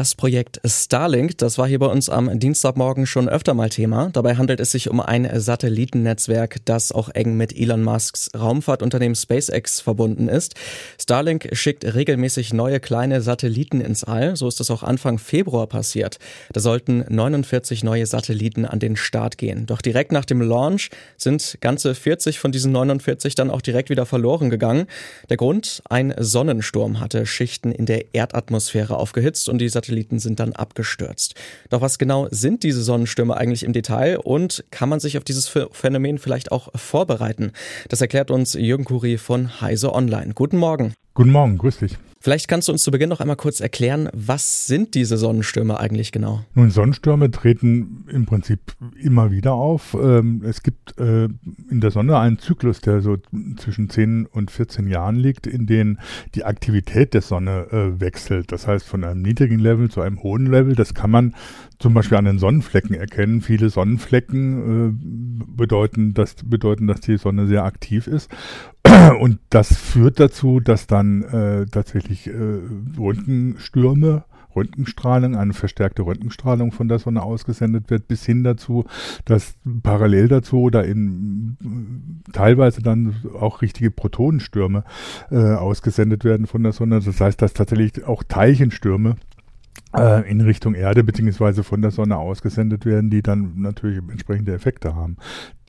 Das Projekt Starlink, das war hier bei uns am Dienstagmorgen schon öfter mal Thema. Dabei handelt es sich um ein Satellitennetzwerk, das auch eng mit Elon Musks Raumfahrtunternehmen SpaceX verbunden ist. Starlink schickt regelmäßig neue kleine Satelliten ins All. So ist das auch Anfang Februar passiert. Da sollten 49 neue Satelliten an den Start gehen. Doch direkt nach dem Launch sind ganze 40 von diesen 49 dann auch direkt wieder verloren gegangen. Der Grund? Ein Sonnensturm hatte Schichten in der Erdatmosphäre aufgehitzt und die Satelliten sind dann abgestürzt. Doch was genau sind diese Sonnenstürme eigentlich im Detail und kann man sich auf dieses Phänomen vielleicht auch vorbereiten? Das erklärt uns Jürgen Kuri von Heise Online. Guten Morgen. Guten Morgen, grüß dich. Vielleicht kannst du uns zu Beginn noch einmal kurz erklären, was sind diese Sonnenstürme eigentlich genau? Nun, Sonnenstürme treten im Prinzip immer wieder auf. Ähm, es gibt äh, in der Sonne einen Zyklus, der so zwischen 10 und 14 Jahren liegt, in dem die Aktivität der Sonne äh, wechselt. Das heißt, von einem niedrigen Level zu einem hohen Level. Das kann man zum Beispiel an den Sonnenflecken erkennen. Viele Sonnenflecken äh, bedeuten, dass, bedeuten, dass die Sonne sehr aktiv ist. Und das führt dazu, dass dann äh, tatsächlich äh, Röntgenstürme, Röntgenstrahlung, eine verstärkte Röntgenstrahlung von der Sonne ausgesendet wird, bis hin dazu, dass parallel dazu oder in teilweise dann auch richtige Protonenstürme äh, ausgesendet werden von der Sonne. Das heißt, dass tatsächlich auch Teilchenstürme äh, in Richtung Erde beziehungsweise von der Sonne ausgesendet werden, die dann natürlich entsprechende Effekte haben.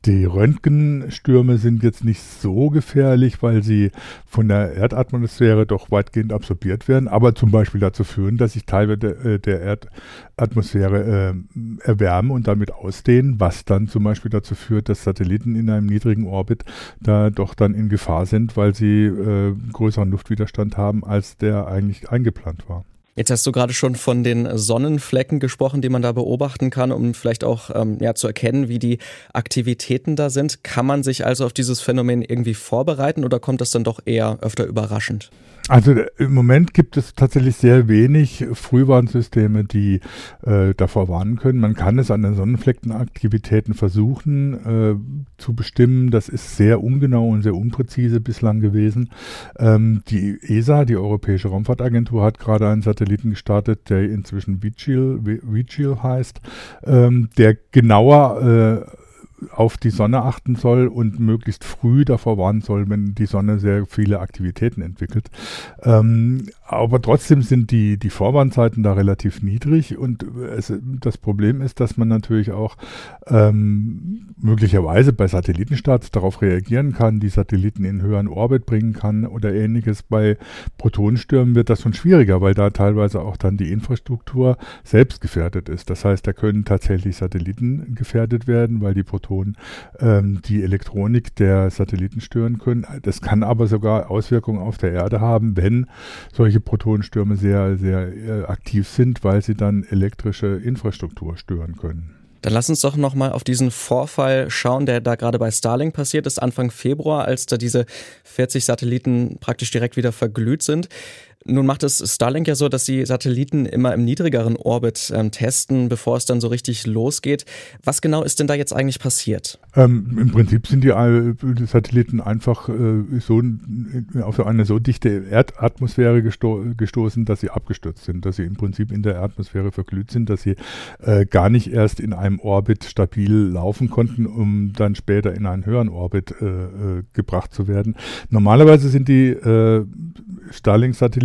Die Röntgenstürme sind jetzt nicht so gefährlich, weil sie von der Erdatmosphäre doch weitgehend absorbiert werden, aber zum Beispiel dazu führen, dass sich Teile der, äh, der Erdatmosphäre äh, erwärmen und damit ausdehnen, was dann zum Beispiel dazu führt, dass Satelliten in einem niedrigen Orbit da doch dann in Gefahr sind, weil sie äh, größeren Luftwiderstand haben, als der eigentlich eingeplant war. Jetzt hast du gerade schon von den Sonnenflecken gesprochen, die man da beobachten kann, um vielleicht auch ähm, ja, zu erkennen, wie die Aktivitäten da sind. Kann man sich also auf dieses Phänomen irgendwie vorbereiten oder kommt das dann doch eher öfter überraschend? Also äh, im Moment gibt es tatsächlich sehr wenig Frühwarnsysteme, die äh, davor warnen können. Man kann es an den Sonnenfleckenaktivitäten versuchen äh, zu bestimmen. Das ist sehr ungenau und sehr unpräzise bislang gewesen. Ähm, die ESA, die Europäische Raumfahrtagentur, hat gerade einen Satelliten gestartet, der inzwischen Vigil, Vigil heißt, ähm, der genauer äh, auf die Sonne achten soll und möglichst früh davor warnen soll, wenn die Sonne sehr viele Aktivitäten entwickelt. Ähm, aber trotzdem sind die, die Vorwarnzeiten da relativ niedrig und es, das Problem ist, dass man natürlich auch ähm, möglicherweise bei Satellitenstarts darauf reagieren kann, die Satelliten in höheren Orbit bringen kann oder ähnliches. Bei Protonenstürmen wird das schon schwieriger, weil da teilweise auch dann die Infrastruktur selbst gefährdet ist. Das heißt, da können tatsächlich Satelliten gefährdet werden, weil die Protonen Protonen ähm, die Elektronik der Satelliten stören können. Das kann aber sogar Auswirkungen auf der Erde haben, wenn solche Protonenstürme sehr, sehr äh, aktiv sind, weil sie dann elektrische Infrastruktur stören können. Dann lass uns doch nochmal auf diesen Vorfall schauen, der da gerade bei Starlink passiert ist, Anfang Februar, als da diese 40 Satelliten praktisch direkt wieder verglüht sind. Nun macht es Starlink ja so, dass sie Satelliten immer im niedrigeren Orbit ähm, testen, bevor es dann so richtig losgeht. Was genau ist denn da jetzt eigentlich passiert? Ähm, Im Prinzip sind die, die Satelliten einfach äh, so auf eine so dichte Erdatmosphäre gesto gestoßen, dass sie abgestürzt sind, dass sie im Prinzip in der Atmosphäre verglüht sind, dass sie äh, gar nicht erst in einem Orbit stabil laufen konnten, um dann später in einen höheren Orbit äh, äh gebracht zu werden. Normalerweise sind die äh,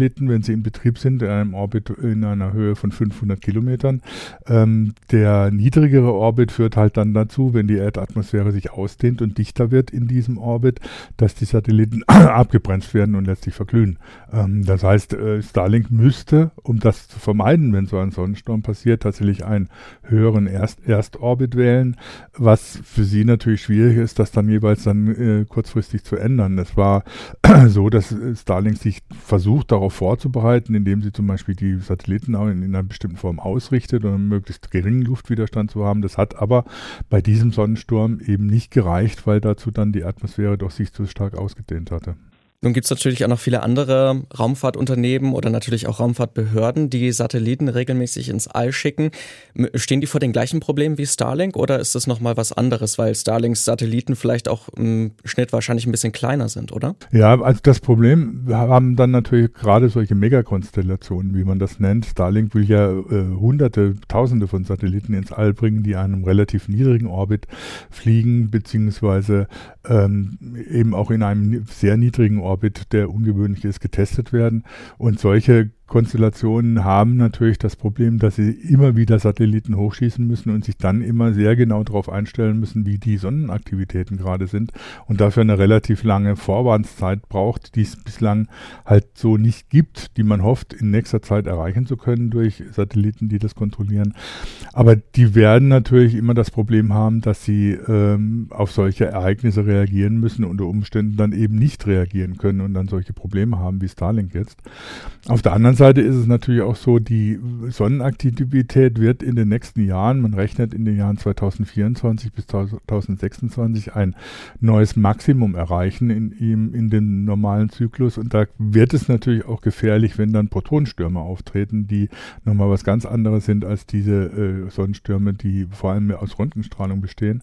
Starlink-Satelliten, wenn sie in Betrieb sind, in einem Orbit in einer Höhe von 500 Kilometern. Ähm, der niedrigere Orbit führt halt dann dazu, wenn die Erdatmosphäre sich ausdehnt und dichter wird in diesem Orbit, dass die Satelliten abgebremst werden und letztlich verglühen. Ähm, das heißt, äh, Starlink müsste, um das zu vermeiden, wenn so ein Sonnensturm passiert, tatsächlich einen höheren Erst Erstorbit wählen, was für sie natürlich schwierig ist, das dann jeweils dann äh, kurzfristig zu ändern. Es war so, dass Starlink sich versucht, darauf vorzubereiten, indem sie zum Beispiel die Satelliten in, in einer bestimmten Form ausrichtet, um möglichst geringen Luftwiderstand zu haben. Das hat aber bei diesem Sonnensturm eben nicht gereicht, weil dazu dann die Atmosphäre doch sich zu stark ausgedehnt hatte. Nun gibt es natürlich auch noch viele andere Raumfahrtunternehmen oder natürlich auch Raumfahrtbehörden, die Satelliten regelmäßig ins All schicken. Stehen die vor den gleichen Problemen wie Starlink oder ist das nochmal was anderes, weil Starlinks Satelliten vielleicht auch im Schnitt wahrscheinlich ein bisschen kleiner sind, oder? Ja, also das Problem haben dann natürlich gerade solche Megakonstellationen, wie man das nennt. Starlink will ja äh, hunderte, tausende von Satelliten ins All bringen, die einem relativ niedrigen Orbit fliegen, beziehungsweise ähm, eben auch in einem sehr niedrigen Orbit Orbit, der ungewöhnlich ist, getestet werden. Und solche Konstellationen haben natürlich das Problem, dass sie immer wieder Satelliten hochschießen müssen und sich dann immer sehr genau darauf einstellen müssen, wie die Sonnenaktivitäten gerade sind und dafür eine relativ lange Vorwarnszeit braucht, die es bislang halt so nicht gibt, die man hofft, in nächster Zeit erreichen zu können durch Satelliten, die das kontrollieren. Aber die werden natürlich immer das Problem haben, dass sie ähm, auf solche Ereignisse reagieren müssen, unter Umständen dann eben nicht reagieren können und dann solche Probleme haben wie Starlink jetzt. Auf der anderen anderen Seite ist es natürlich auch so, die Sonnenaktivität wird in den nächsten Jahren, man rechnet in den Jahren 2024 bis 2026 ein neues Maximum erreichen in, in, in dem normalen Zyklus. Und da wird es natürlich auch gefährlich, wenn dann Protonenstürme auftreten, die nochmal was ganz anderes sind als diese äh, Sonnenstürme, die vor allem aus Röntgenstrahlung bestehen.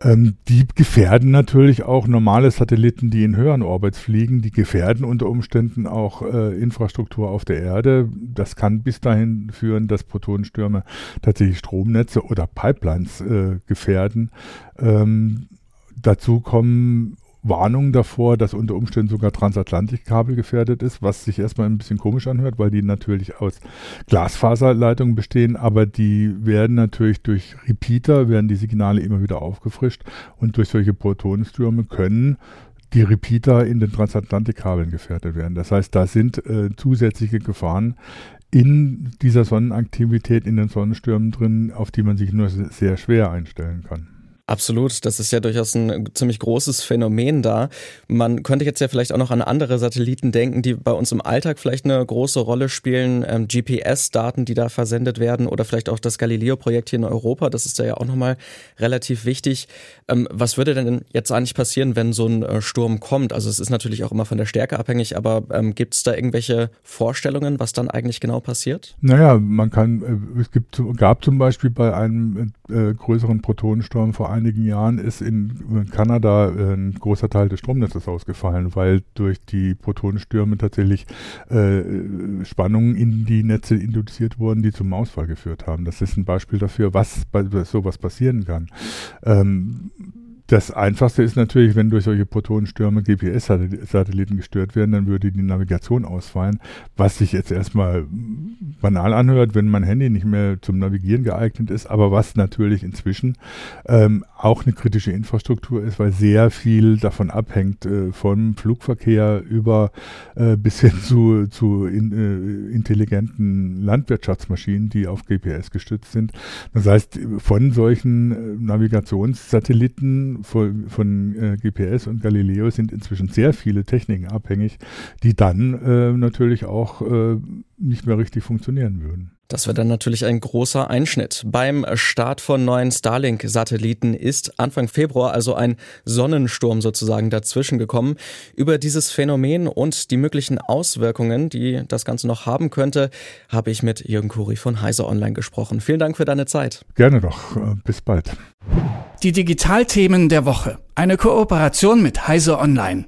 Ähm, die gefährden natürlich auch normale Satelliten, die in höheren Orbits fliegen. Die gefährden unter Umständen auch äh, Infrastruktur auf der Erde. Das kann bis dahin führen, dass Protonenstürme tatsächlich Stromnetze oder Pipelines äh, gefährden. Ähm, dazu kommen Warnungen davor, dass unter Umständen sogar Transatlantikkabel gefährdet ist, was sich erstmal ein bisschen komisch anhört, weil die natürlich aus Glasfaserleitungen bestehen, aber die werden natürlich durch Repeater, werden die Signale immer wieder aufgefrischt und durch solche Protonenstürme können die Repeater in den Transatlantikkabeln gefährdet werden. Das heißt, da sind äh, zusätzliche Gefahren in dieser Sonnenaktivität, in den Sonnenstürmen drin, auf die man sich nur sehr schwer einstellen kann. Absolut, das ist ja durchaus ein ziemlich großes Phänomen da. Man könnte jetzt ja vielleicht auch noch an andere Satelliten denken, die bei uns im Alltag vielleicht eine große Rolle spielen. Ähm, GPS-Daten, die da versendet werden oder vielleicht auch das Galileo-Projekt hier in Europa, das ist da ja auch nochmal relativ wichtig. Ähm, was würde denn jetzt eigentlich passieren, wenn so ein äh, Sturm kommt? Also es ist natürlich auch immer von der Stärke abhängig, aber ähm, gibt es da irgendwelche Vorstellungen, was dann eigentlich genau passiert? Naja, man kann, äh, es gibt, gab zum Beispiel bei einem äh, größeren Protonensturm vor einigen Jahren ist in Kanada äh, ein großer Teil des Stromnetzes ausgefallen, weil durch die Protonenstürme tatsächlich äh, Spannungen in die Netze induziert wurden, die zum Ausfall geführt haben. Das ist ein Beispiel dafür, was bei sowas passieren kann. Ähm, das Einfachste ist natürlich, wenn durch solche Protonenstürme GPS-Satelliten gestört werden, dann würde die Navigation ausfallen, was sich jetzt erstmal banal anhört, wenn mein Handy nicht mehr zum Navigieren geeignet ist, aber was natürlich inzwischen ähm, auch eine kritische Infrastruktur ist, weil sehr viel davon abhängt, äh, vom Flugverkehr über äh, bis hin zu, zu in, äh, intelligenten Landwirtschaftsmaschinen, die auf GPS gestützt sind. Das heißt, von solchen äh, Navigationssatelliten von, von äh, GPS und Galileo sind inzwischen sehr viele Techniken abhängig, die dann äh, natürlich auch nicht mehr richtig funktionieren würden. Das wäre dann natürlich ein großer Einschnitt. Beim Start von neuen Starlink-Satelliten ist Anfang Februar also ein Sonnensturm sozusagen dazwischen gekommen. Über dieses Phänomen und die möglichen Auswirkungen, die das Ganze noch haben könnte, habe ich mit Jürgen Kuri von Heise Online gesprochen. Vielen Dank für deine Zeit. Gerne doch. Äh, bis bald. Die Digitalthemen der Woche. Eine Kooperation mit Heise Online.